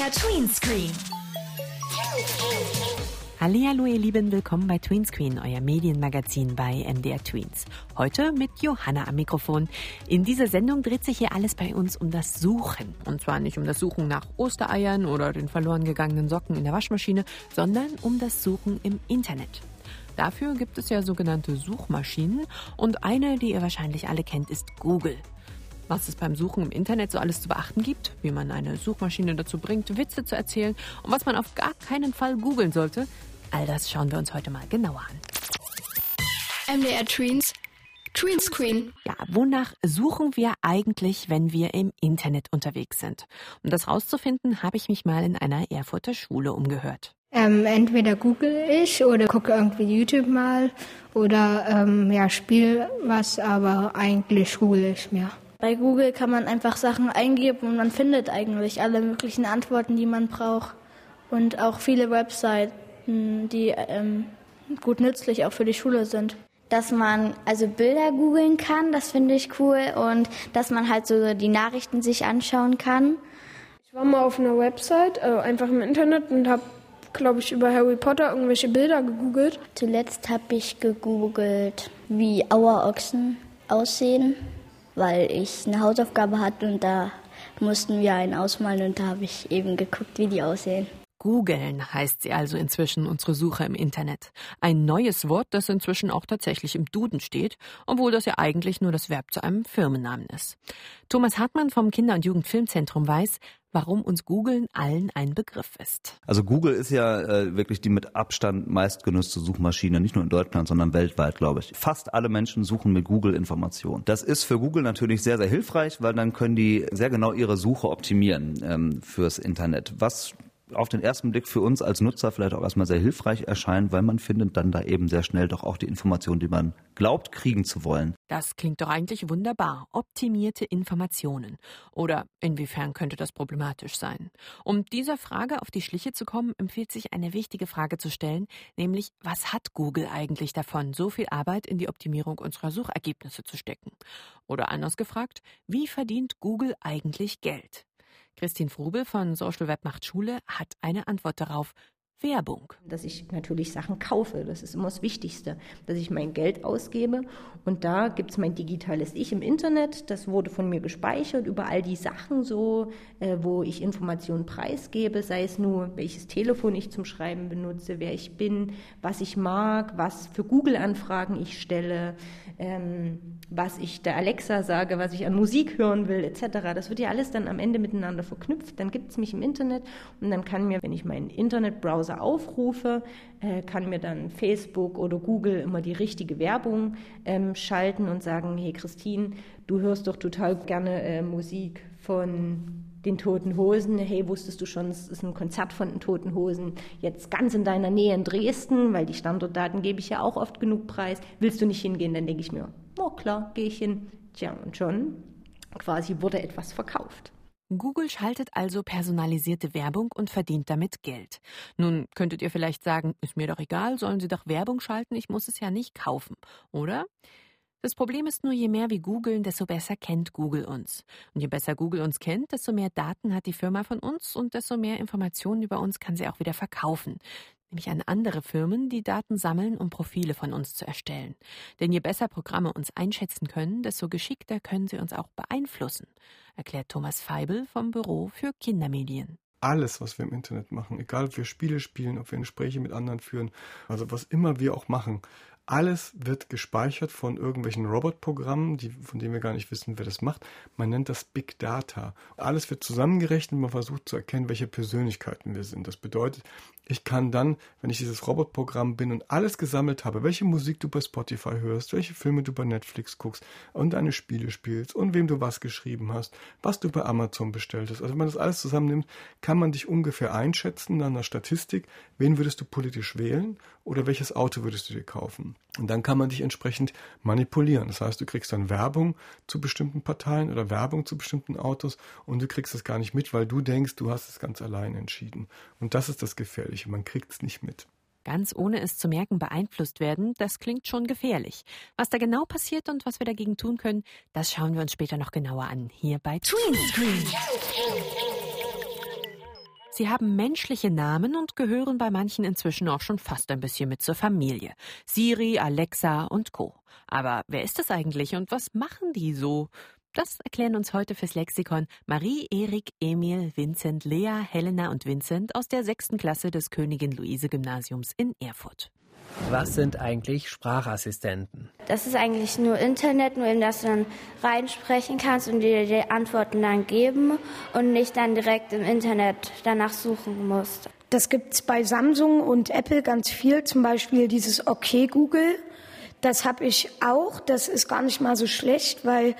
MDR Tween Screen. Hallihallo ihr Lieben, willkommen bei Tweenscreen, euer Medienmagazin bei MDR Tweens. Heute mit Johanna am Mikrofon. In dieser Sendung dreht sich hier alles bei uns um das Suchen. Und zwar nicht um das Suchen nach Ostereiern oder den verloren gegangenen Socken in der Waschmaschine, sondern um das Suchen im Internet. Dafür gibt es ja sogenannte Suchmaschinen und eine, die ihr wahrscheinlich alle kennt, ist Google. Was es beim Suchen im Internet so alles zu beachten gibt, wie man eine Suchmaschine dazu bringt, Witze zu erzählen und was man auf gar keinen Fall googeln sollte, all das schauen wir uns heute mal genauer an. MDR Tweens. Tween Screen. Ja, wonach suchen wir eigentlich, wenn wir im Internet unterwegs sind? Um das rauszufinden, habe ich mich mal in einer Erfurter Schule umgehört. Ähm, entweder google ich oder gucke irgendwie YouTube mal oder ähm, ja, spiele was, aber eigentlich google ich mehr. Bei Google kann man einfach Sachen eingeben und man findet eigentlich alle möglichen Antworten, die man braucht. Und auch viele Webseiten, die ähm, gut nützlich auch für die Schule sind. Dass man also Bilder googeln kann, das finde ich cool. Und dass man halt so die Nachrichten sich anschauen kann. Ich war mal auf einer Website, also einfach im Internet und habe, glaube ich, über Harry Potter irgendwelche Bilder gegoogelt. Zuletzt habe ich gegoogelt, wie Auerochsen aussehen weil ich eine Hausaufgabe hatte und da mussten wir einen ausmalen und da habe ich eben geguckt, wie die aussehen. Googeln heißt sie also inzwischen unsere Suche im Internet. Ein neues Wort, das inzwischen auch tatsächlich im Duden steht, obwohl das ja eigentlich nur das Verb zu einem Firmennamen ist. Thomas Hartmann vom Kinder- und Jugendfilmzentrum weiß, warum uns Googeln allen ein Begriff ist. Also Google ist ja äh, wirklich die mit Abstand meistgenutzte Suchmaschine, nicht nur in Deutschland, sondern weltweit, glaube ich. Fast alle Menschen suchen mit Google Informationen. Das ist für Google natürlich sehr, sehr hilfreich, weil dann können die sehr genau ihre Suche optimieren ähm, fürs Internet. Was auf den ersten Blick für uns als Nutzer vielleicht auch erstmal sehr hilfreich erscheint, weil man findet dann da eben sehr schnell doch auch die Informationen, die man glaubt, kriegen zu wollen. Das klingt doch eigentlich wunderbar. Optimierte Informationen. Oder inwiefern könnte das problematisch sein? Um dieser Frage auf die Schliche zu kommen, empfiehlt sich eine wichtige Frage zu stellen, nämlich was hat Google eigentlich davon, so viel Arbeit in die Optimierung unserer Suchergebnisse zu stecken? Oder anders gefragt, wie verdient Google eigentlich Geld? Christine Frubel von Social Web macht Schule hat eine Antwort darauf. Werbung. Dass ich natürlich Sachen kaufe, das ist immer das Wichtigste, dass ich mein Geld ausgebe. Und da gibt es mein digitales Ich im Internet, das wurde von mir gespeichert über all die Sachen so, äh, wo ich Informationen preisgebe, sei es nur, welches Telefon ich zum Schreiben benutze, wer ich bin, was ich mag, was für Google-Anfragen ich stelle, ähm, was ich der Alexa sage, was ich an Musik hören will, etc. Das wird ja alles dann am Ende miteinander verknüpft. Dann gibt es mich im Internet und dann kann mir, wenn ich meinen Internetbrowser aufrufe, äh, kann mir dann Facebook oder Google immer die richtige Werbung ähm, schalten und sagen, hey Christine, du hörst doch total gerne äh, Musik von den Toten Hosen. Hey, wusstest du schon, es ist ein Konzert von den Toten Hosen jetzt ganz in deiner Nähe in Dresden, weil die Standortdaten gebe ich ja auch oft genug preis. Willst du nicht hingehen? Dann denke ich mir, oh klar, gehe ich hin. Tja, und schon quasi wurde etwas verkauft. Google schaltet also personalisierte Werbung und verdient damit Geld. Nun könntet ihr vielleicht sagen, ist mir doch egal, sollen Sie doch Werbung schalten, ich muss es ja nicht kaufen, oder? Das Problem ist nur, je mehr wir googeln, desto besser kennt Google uns. Und je besser Google uns kennt, desto mehr Daten hat die Firma von uns und desto mehr Informationen über uns kann sie auch wieder verkaufen. Nämlich an andere Firmen, die Daten sammeln, um Profile von uns zu erstellen. Denn je besser Programme uns einschätzen können, desto geschickter können sie uns auch beeinflussen, erklärt Thomas Feibel vom Büro für Kindermedien alles, was wir im Internet machen, egal ob wir Spiele spielen, ob wir Gespräche mit anderen führen, also was immer wir auch machen, alles wird gespeichert von irgendwelchen Robotprogrammen, die, von denen wir gar nicht wissen, wer das macht. Man nennt das Big Data. Alles wird zusammengerechnet, man versucht zu erkennen, welche Persönlichkeiten wir sind. Das bedeutet, ich kann dann, wenn ich dieses Robotprogramm bin und alles gesammelt habe, welche Musik du bei Spotify hörst, welche Filme du bei Netflix guckst und deine Spiele spielst und wem du was geschrieben hast, was du bei Amazon bestellt hast. Also wenn man das alles zusammennimmt, kann man dich ungefähr einschätzen nach einer Statistik, wen würdest du politisch wählen oder welches Auto würdest du dir kaufen. Und dann kann man dich entsprechend manipulieren. Das heißt, du kriegst dann Werbung zu bestimmten Parteien oder Werbung zu bestimmten Autos und du kriegst es gar nicht mit, weil du denkst, du hast es ganz allein entschieden. Und das ist das Gefährliche. Man kriegt es nicht mit. Ganz ohne es zu merken beeinflusst werden, das klingt schon gefährlich. Was da genau passiert und was wir dagegen tun können, das schauen wir uns später noch genauer an. Hier bei Tween Screen. Sie haben menschliche Namen und gehören bei manchen inzwischen auch schon fast ein bisschen mit zur Familie. Siri, Alexa und Co. Aber wer ist das eigentlich und was machen die so? Das erklären uns heute fürs Lexikon Marie, Erik, Emil, Vincent, Lea, Helena und Vincent aus der sechsten Klasse des Königin Luise Gymnasiums in Erfurt. Was sind eigentlich Sprachassistenten? Das ist eigentlich nur Internet, nur eben, dass du dann reinsprechen kannst und dir die Antworten dann geben und nicht dann direkt im Internet danach suchen musst. Das gibt es bei Samsung und Apple ganz viel, zum Beispiel dieses OK Google. Das habe ich auch. Das ist gar nicht mal so schlecht, weil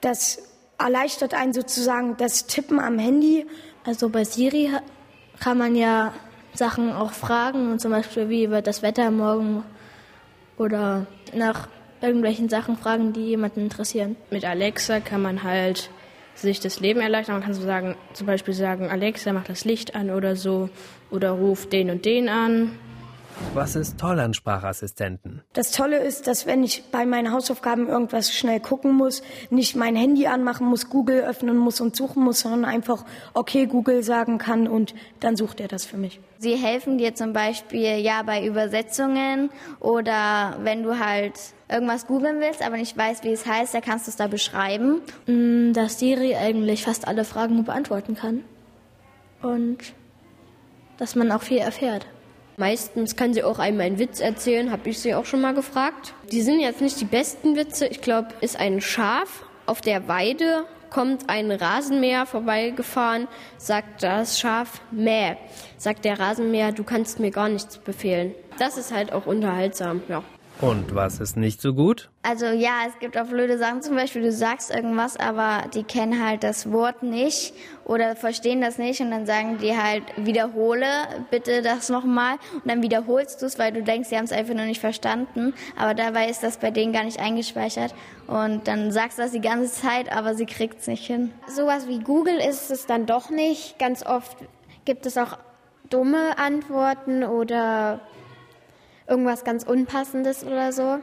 das erleichtert einen sozusagen das Tippen am Handy. Also bei Siri kann man ja Sachen auch fragen, zum Beispiel wie wird das Wetter morgen oder nach irgendwelchen Sachen fragen, die jemanden interessieren. Mit Alexa kann man halt sich das Leben erleichtern. Man kann so sagen, zum Beispiel sagen, Alexa macht das Licht an oder so oder ruft den und den an was ist toll an Sprachassistenten? Das Tolle ist, dass wenn ich bei meinen Hausaufgaben irgendwas schnell gucken muss, nicht mein Handy anmachen muss, Google öffnen muss und suchen muss, sondern einfach okay Google sagen kann und dann sucht er das für mich. Sie helfen dir zum Beispiel ja bei Übersetzungen oder wenn du halt irgendwas googeln willst, aber nicht weißt, wie es heißt, dann kannst du es da beschreiben. Mm, dass Siri eigentlich fast alle Fragen beantworten kann und dass man auch viel erfährt. Meistens kann sie auch einem einen Witz erzählen, habe ich sie auch schon mal gefragt. Die sind jetzt nicht die besten Witze. Ich glaube, ist ein Schaf auf der Weide, kommt ein Rasenmäher vorbeigefahren, sagt das Schaf Mäh. Sagt der Rasenmäher, du kannst mir gar nichts befehlen. Das ist halt auch unterhaltsam, ja. Und was ist nicht so gut? Also ja, es gibt auch blöde Sachen, zum Beispiel du sagst irgendwas, aber die kennen halt das Wort nicht oder verstehen das nicht und dann sagen die halt, wiederhole bitte das nochmal und dann wiederholst du es, weil du denkst, sie haben es einfach nur nicht verstanden, aber dabei ist das bei denen gar nicht eingespeichert und dann sagst du das die ganze Zeit, aber sie kriegt es nicht hin. Sowas wie Google ist es dann doch nicht. Ganz oft gibt es auch dumme Antworten oder irgendwas ganz Unpassendes oder so.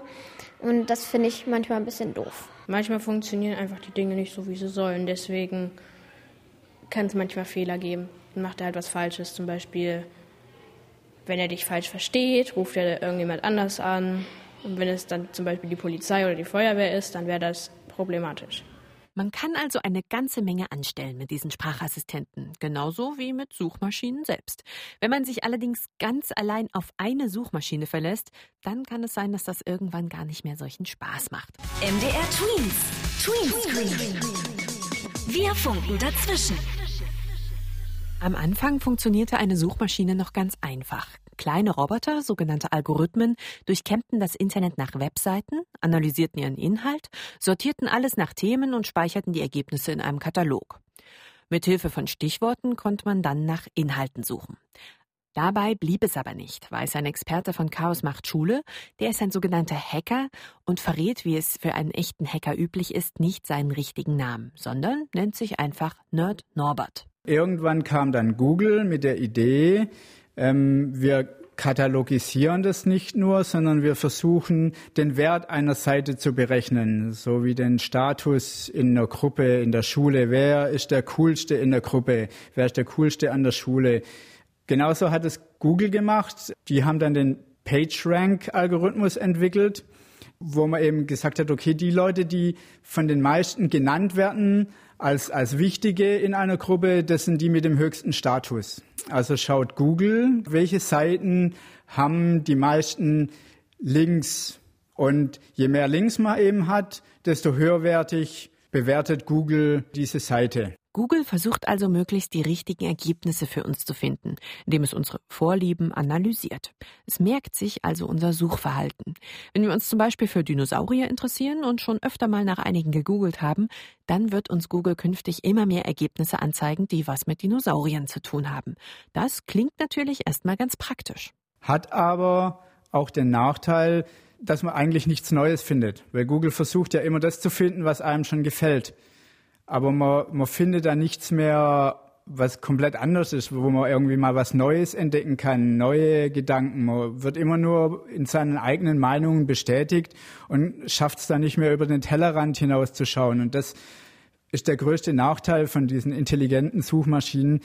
Und das finde ich manchmal ein bisschen doof. Manchmal funktionieren einfach die Dinge nicht so, wie sie sollen. Deswegen kann es manchmal Fehler geben. Dann macht er halt was Falsches. Zum Beispiel, wenn er dich falsch versteht, ruft er irgendjemand anders an. Und wenn es dann zum Beispiel die Polizei oder die Feuerwehr ist, dann wäre das problematisch. Man kann also eine ganze Menge anstellen mit diesen Sprachassistenten, genauso wie mit Suchmaschinen selbst. Wenn man sich allerdings ganz allein auf eine Suchmaschine verlässt, dann kann es sein, dass das irgendwann gar nicht mehr solchen Spaß macht. MDR Tweens. Tweenscreen. Wir funken dazwischen. Am Anfang funktionierte eine Suchmaschine noch ganz einfach. Kleine Roboter, sogenannte Algorithmen, durchkämmten das Internet nach Webseiten, analysierten ihren Inhalt, sortierten alles nach Themen und speicherten die Ergebnisse in einem Katalog. Mithilfe von Stichworten konnte man dann nach Inhalten suchen. Dabei blieb es aber nicht, weiß ein Experte von Chaos macht Schule, der ist ein sogenannter Hacker und verrät, wie es für einen echten Hacker üblich ist, nicht seinen richtigen Namen, sondern nennt sich einfach Nerd Norbert. Irgendwann kam dann Google mit der Idee, ähm, wir katalogisieren das nicht nur, sondern wir versuchen, den Wert einer Seite zu berechnen, so wie den Status in der Gruppe, in der Schule. Wer ist der Coolste in der Gruppe? Wer ist der Coolste an der Schule? Genauso hat es Google gemacht. Die haben dann den PageRank-Algorithmus entwickelt, wo man eben gesagt hat, okay, die Leute, die von den meisten genannt werden, als, als wichtige in einer Gruppe, das sind die mit dem höchsten Status. Also schaut Google, welche Seiten haben die meisten Links. Und je mehr Links man eben hat, desto höherwertig bewertet Google diese Seite. Google versucht also möglichst die richtigen Ergebnisse für uns zu finden, indem es unsere Vorlieben analysiert. Es merkt sich also unser Suchverhalten. Wenn wir uns zum Beispiel für Dinosaurier interessieren und schon öfter mal nach einigen gegoogelt haben, dann wird uns Google künftig immer mehr Ergebnisse anzeigen, die was mit Dinosauriern zu tun haben. Das klingt natürlich erstmal ganz praktisch. Hat aber auch den Nachteil, dass man eigentlich nichts Neues findet, weil Google versucht ja immer das zu finden, was einem schon gefällt aber man, man findet da nichts mehr, was komplett anders ist, wo man irgendwie mal was Neues entdecken kann, neue Gedanken. Man wird immer nur in seinen eigenen Meinungen bestätigt und schafft es dann nicht mehr über den Tellerrand hinauszuschauen. Und das ist der größte Nachteil von diesen intelligenten Suchmaschinen.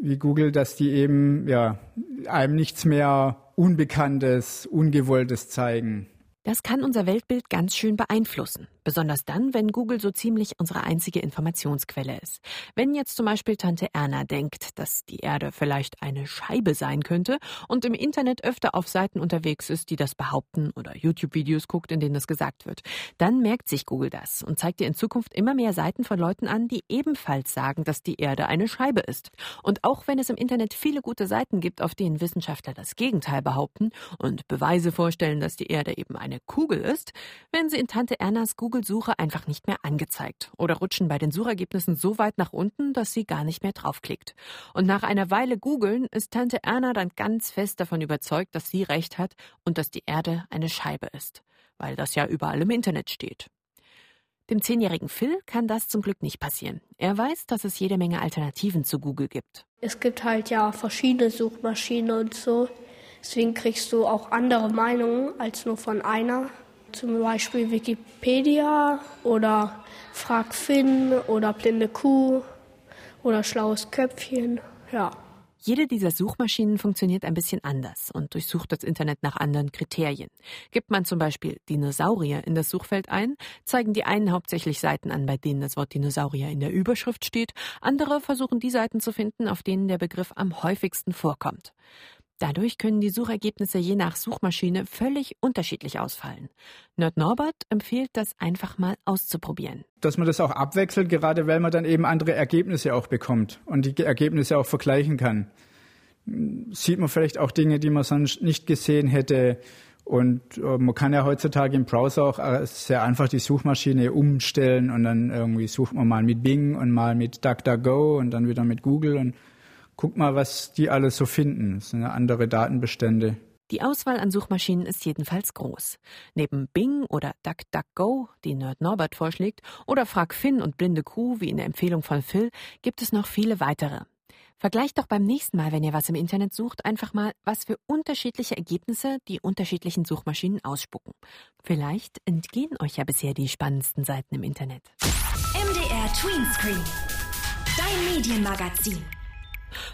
wie Google, dass die eben ja, einem nichts mehr Unbekanntes, Ungewolltes zeigen. Das kann unser Weltbild ganz schön beeinflussen. Besonders dann, wenn Google so ziemlich unsere einzige Informationsquelle ist. Wenn jetzt zum Beispiel Tante Erna denkt, dass die Erde vielleicht eine Scheibe sein könnte und im Internet öfter auf Seiten unterwegs ist, die das behaupten oder YouTube-Videos guckt, in denen das gesagt wird, dann merkt sich Google das und zeigt dir in Zukunft immer mehr Seiten von Leuten an, die ebenfalls sagen, dass die Erde eine Scheibe ist. Und auch wenn es im Internet viele gute Seiten gibt, auf denen Wissenschaftler das Gegenteil behaupten und Beweise vorstellen, dass die Erde eben eine Kugel ist, werden sie in Tante Ernas Google Google-Suche einfach nicht mehr angezeigt oder rutschen bei den Suchergebnissen so weit nach unten, dass sie gar nicht mehr draufklickt. Und nach einer Weile googeln ist Tante Erna dann ganz fest davon überzeugt, dass sie recht hat und dass die Erde eine Scheibe ist, weil das ja überall im Internet steht. Dem zehnjährigen Phil kann das zum Glück nicht passieren. Er weiß, dass es jede Menge Alternativen zu Google gibt. Es gibt halt ja verschiedene Suchmaschinen und so. Deswegen kriegst du auch andere Meinungen als nur von einer zum Beispiel Wikipedia oder Frag Finn oder Blinde Kuh oder Schlaues Köpfchen. Ja. Jede dieser Suchmaschinen funktioniert ein bisschen anders und durchsucht das Internet nach anderen Kriterien. Gibt man zum Beispiel Dinosaurier in das Suchfeld ein, zeigen die einen hauptsächlich Seiten an, bei denen das Wort Dinosaurier in der Überschrift steht, andere versuchen die Seiten zu finden, auf denen der Begriff am häufigsten vorkommt. Dadurch können die Suchergebnisse je nach Suchmaschine völlig unterschiedlich ausfallen. Nerd Norbert empfiehlt, das einfach mal auszuprobieren. Dass man das auch abwechselt, gerade weil man dann eben andere Ergebnisse auch bekommt und die Ergebnisse auch vergleichen kann. Sieht man vielleicht auch Dinge, die man sonst nicht gesehen hätte. Und äh, man kann ja heutzutage im Browser auch äh, sehr einfach die Suchmaschine umstellen und dann irgendwie sucht man mal mit Bing und mal mit DuckDuckGo und dann wieder mit Google und guck mal, was die alles so finden. Das sind ja andere Datenbestände. Die Auswahl an Suchmaschinen ist jedenfalls groß. Neben Bing oder DuckDuckGo, die Nerd Norbert vorschlägt, oder Frag Finn und Blinde Kuh, wie in der Empfehlung von Phil, gibt es noch viele weitere. Vergleicht doch beim nächsten Mal, wenn ihr was im Internet sucht, einfach mal, was für unterschiedliche Ergebnisse die unterschiedlichen Suchmaschinen ausspucken. Vielleicht entgehen euch ja bisher die spannendsten Seiten im Internet. MDR Tweenscreen. Dein Medienmagazin.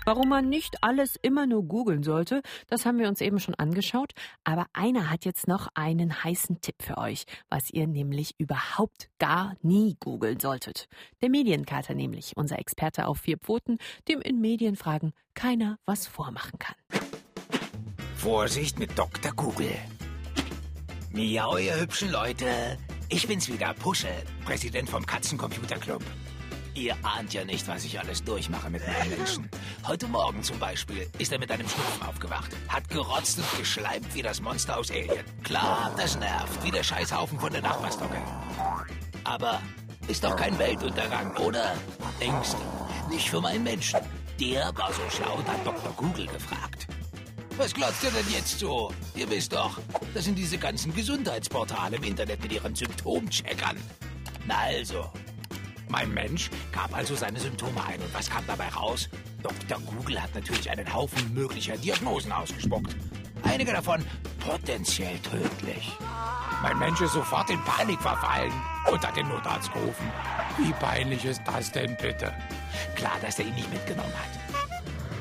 Warum man nicht alles immer nur googeln sollte, das haben wir uns eben schon angeschaut. Aber einer hat jetzt noch einen heißen Tipp für euch, was ihr nämlich überhaupt gar nie googeln solltet. Der Medienkater nämlich, unser Experte auf vier Pfoten, dem in Medienfragen keiner was vormachen kann. Vorsicht mit Dr. Google. Miau, ihr hübschen Leute. Ich bin's wieder, Puschel, Präsident vom Katzencomputerclub. Ihr ahnt ja nicht, was ich alles durchmache mit meinen Menschen. Heute Morgen zum Beispiel ist er mit einem Schnupfen aufgewacht, hat gerotzt und geschleimt wie das Monster aus Alien. Klar, das nervt, wie der Scheißhaufen von der Nachbarstocke. Aber ist doch kein Weltuntergang, oder? Du? Nicht für meinen Menschen. Der war so schlau und hat Dr. Google gefragt. Was glotzt ihr denn jetzt so? Ihr wisst doch, das sind diese ganzen Gesundheitsportale im Internet mit ihren Symptomcheckern. Na also, mein Mensch gab also seine Symptome ein. Und was kam dabei raus? Dr. Google hat natürlich einen Haufen möglicher Diagnosen ausgespuckt. Einige davon potenziell tödlich. Mein Mensch ist sofort in Panik verfallen und hat den Notarzt gerufen. Wie peinlich ist das denn bitte? Klar, dass er ihn nicht mitgenommen hat.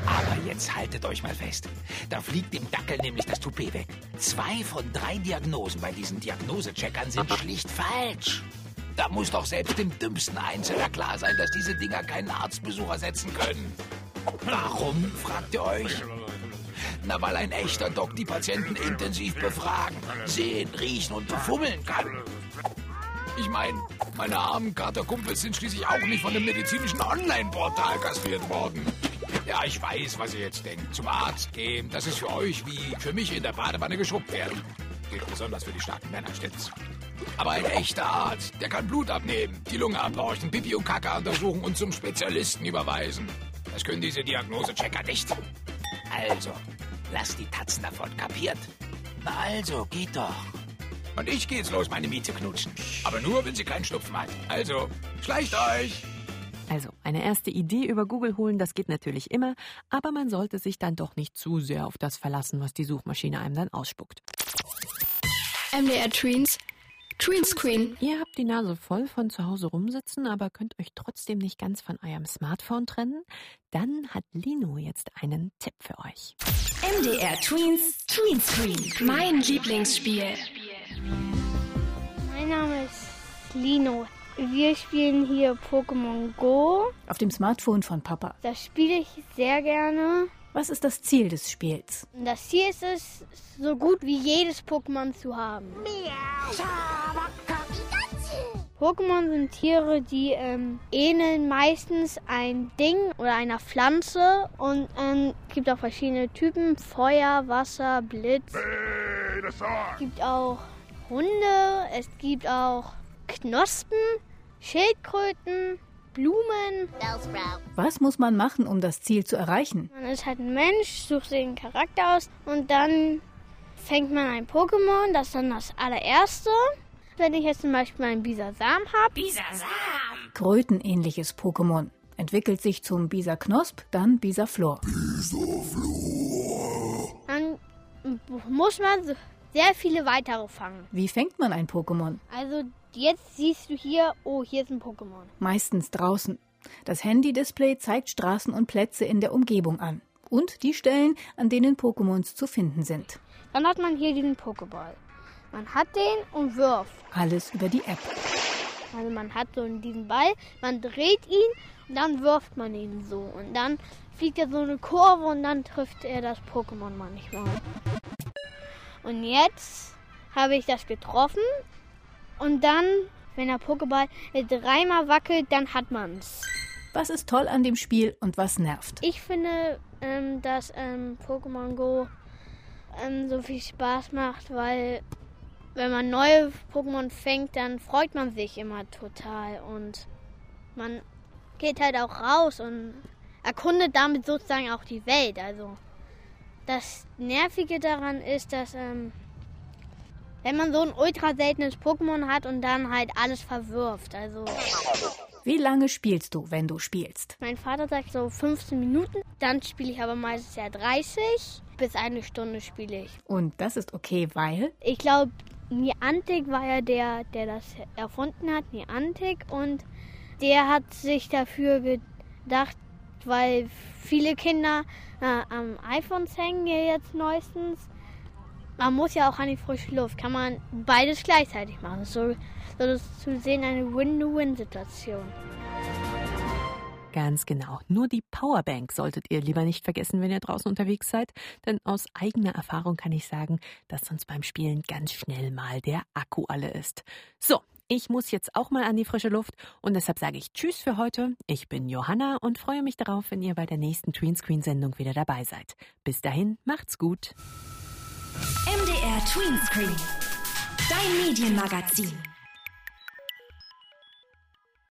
Aber jetzt haltet euch mal fest. Da fliegt dem Dackel nämlich das Toupet weg. Zwei von drei Diagnosen bei diesen Diagnosecheckern sind schlicht falsch. Da muss doch selbst dem dümmsten Einzelner klar sein, dass diese Dinger keinen Arztbesuch ersetzen können. Warum, fragt ihr euch? Na, weil ein echter Doc die Patienten intensiv befragen, sehen, riechen und befummeln kann. Ich meine, meine armen Katerkumpels sind schließlich auch nicht von dem medizinischen Online-Portal kastriert worden. Ja, ich weiß, was ihr jetzt denkt. Zum Arzt gehen, das ist für euch wie für mich in der Badewanne geschubbt werden. Gilt besonders für die starken Männer, stimmt's? Aber ein echter Arzt, der kann Blut abnehmen, die Lunge ableuchten, Pipi und Kaka untersuchen und zum Spezialisten überweisen. Das können diese Diagnosechecker nicht. Also, lasst die Tatzen davon, kapiert? Na also, geht doch. Und ich geh jetzt los, meine Miete knutschen. Aber nur, wenn sie keinen Schnupfen hat. Also, schleicht euch! Also, eine erste Idee über Google holen, das geht natürlich immer, aber man sollte sich dann doch nicht zu sehr auf das verlassen, was die Suchmaschine einem dann ausspuckt. MDR Tweens Greenscreen. Ihr habt die Nase voll von zu Hause rumsitzen, aber könnt euch trotzdem nicht ganz von eurem Smartphone trennen? Dann hat Lino jetzt einen Tipp für euch. MDR Tweens Tweenscreen. Mein Lieblingsspiel. Mein Name ist Lino. Wir spielen hier Pokémon Go. Auf dem Smartphone von Papa. Das spiele ich sehr gerne. Was ist das Ziel des Spiels? Das Ziel ist es, so gut wie jedes Pokémon zu haben. Pokémon sind Tiere, die ähm, ähneln meistens ein Ding oder einer Pflanze und ähm, es gibt auch verschiedene Typen: Feuer, Wasser, Blitz. Es gibt auch Hunde, es gibt auch Knospen, Schildkröten, Blumen. Was muss man machen, um das Ziel zu erreichen? Man ist halt ein Mensch, sucht sich einen Charakter aus und dann fängt man ein Pokémon, das ist dann das allererste. Wenn ich jetzt zum Beispiel einen Bisasam habe. Bisasam! Krötenähnliches Pokémon. Entwickelt sich zum Bisa-Knosp, dann Bisa-Flor. Dann muss man sehr viele weitere fangen. Wie fängt man ein Pokémon? Also jetzt siehst du hier, oh, hier ist ein Pokémon. Meistens draußen. Das Handy-Display zeigt Straßen und Plätze in der Umgebung an. Und die Stellen, an denen Pokémons zu finden sind. Dann hat man hier diesen Pokéball. Man hat den und wirft. Alles über die App. Also man hat so diesen Ball, man dreht ihn und dann wirft man ihn so. Und dann fliegt er so eine Kurve und dann trifft er das Pokémon manchmal. Und jetzt habe ich das getroffen und dann, wenn der Pokéball dreimal wackelt, dann hat man's. Was ist toll an dem Spiel und was nervt? Ich finde, ähm, dass ähm, Pokémon Go ähm, so viel Spaß macht, weil wenn man neue Pokémon fängt, dann freut man sich immer total und man geht halt auch raus und erkundet damit sozusagen auch die Welt. Also das Nervige daran ist, dass ähm, wenn man so ein ultra seltenes Pokémon hat und dann halt alles verwirft. Also Wie lange spielst du, wenn du spielst? mein Vater sagt so 15 Minuten, dann spiele ich aber meistens ja 30 bis eine Stunde spiele ich. Und das ist okay, weil Ich glaube, Niantic war ja der, der das erfunden hat, Niantic. Und der hat sich dafür gedacht, weil viele Kinder äh, am iPhones hängen ja jetzt neuestens. Man muss ja auch an die frische Luft, kann man beides gleichzeitig machen. So, so ist zu sehen eine Win-Win-Situation. Ganz genau. Nur die Powerbank solltet ihr lieber nicht vergessen, wenn ihr draußen unterwegs seid. Denn aus eigener Erfahrung kann ich sagen, dass sonst beim Spielen ganz schnell mal der Akku alle ist. So, ich muss jetzt auch mal an die frische Luft und deshalb sage ich Tschüss für heute. Ich bin Johanna und freue mich darauf, wenn ihr bei der nächsten Tweenscreen-Sendung wieder dabei seid. Bis dahin, macht's gut. MDR Tweenscreen. Dein Medienmagazin.